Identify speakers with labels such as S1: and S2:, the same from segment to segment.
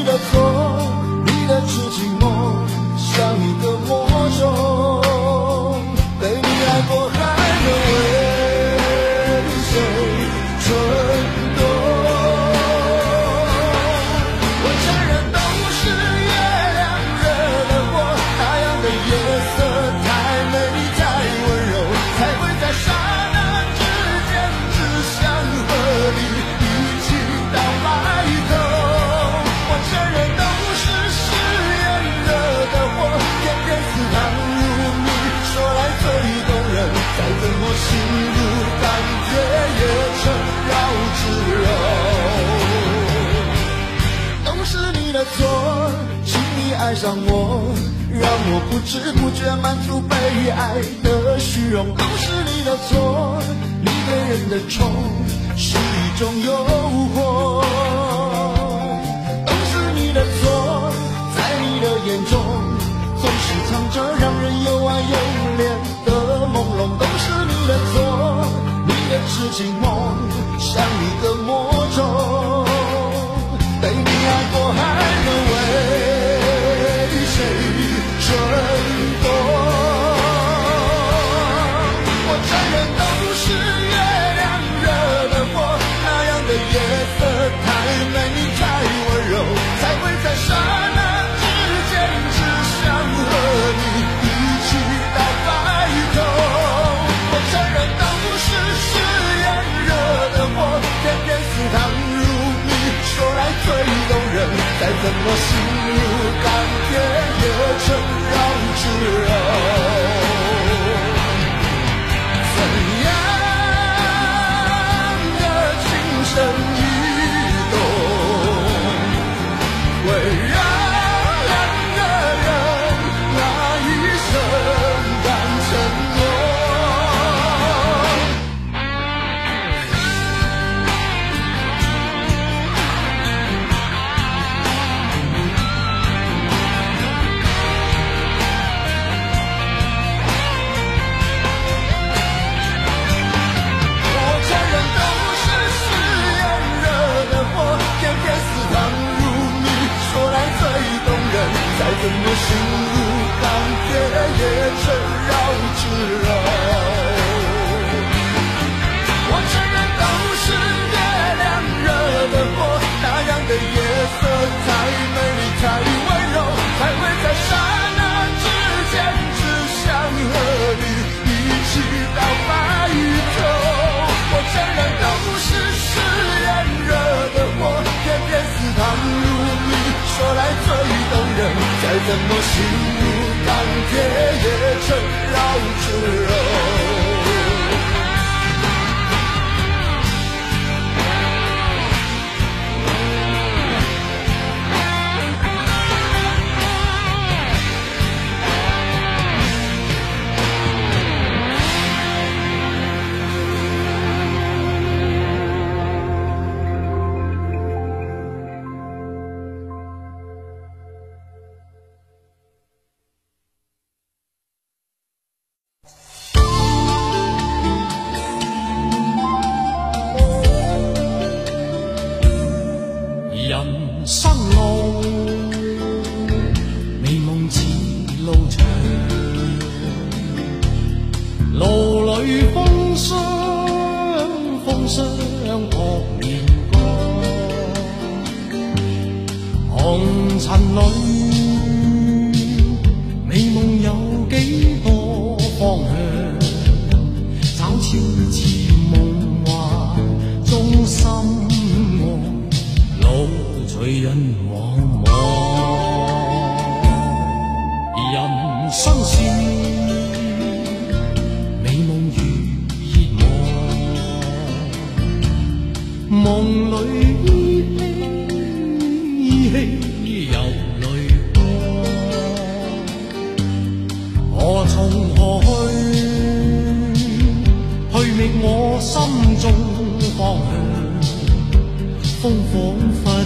S1: 你的错你的痴情我心如钢铁也成绕指柔都是你的错轻易爱上我让我不知不觉满足被爱的虚荣。都是你的错你对人的宠是一种诱 watching more. 我是心。你的心。怎么心如钢铁也成绕指柔
S2: lonely. 风彷彿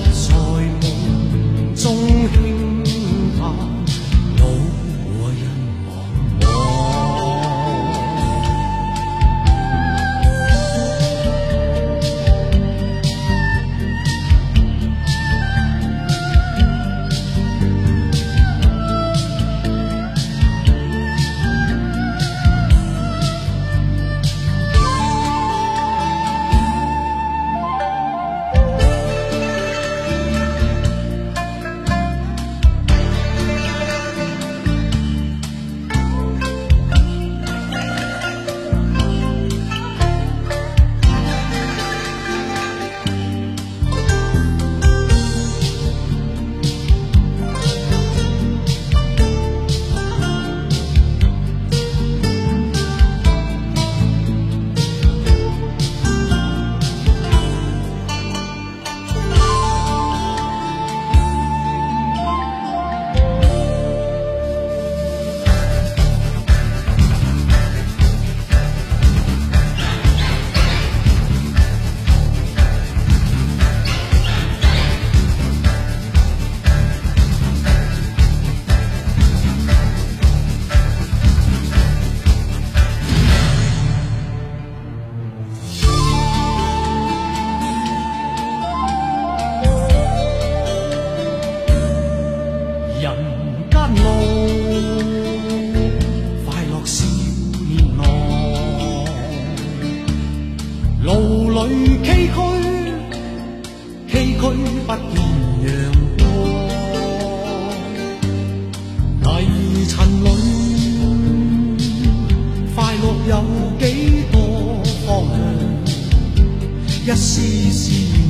S3: Assis.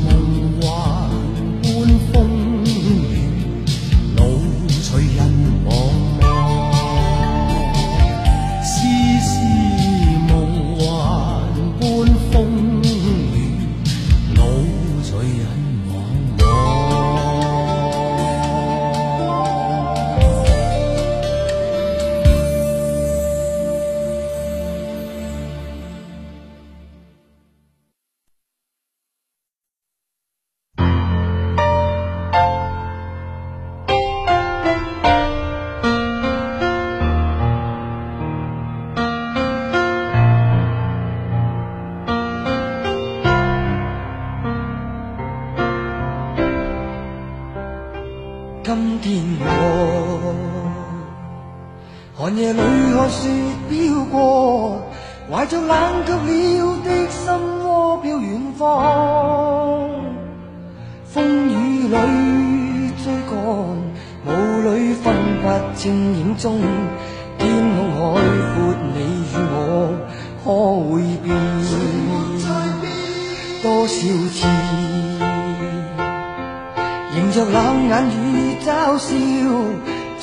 S3: 天我寒夜里看雪飘过，怀着冷却了的心窝飘远方。风雨里追赶，雾里分不清影踪。天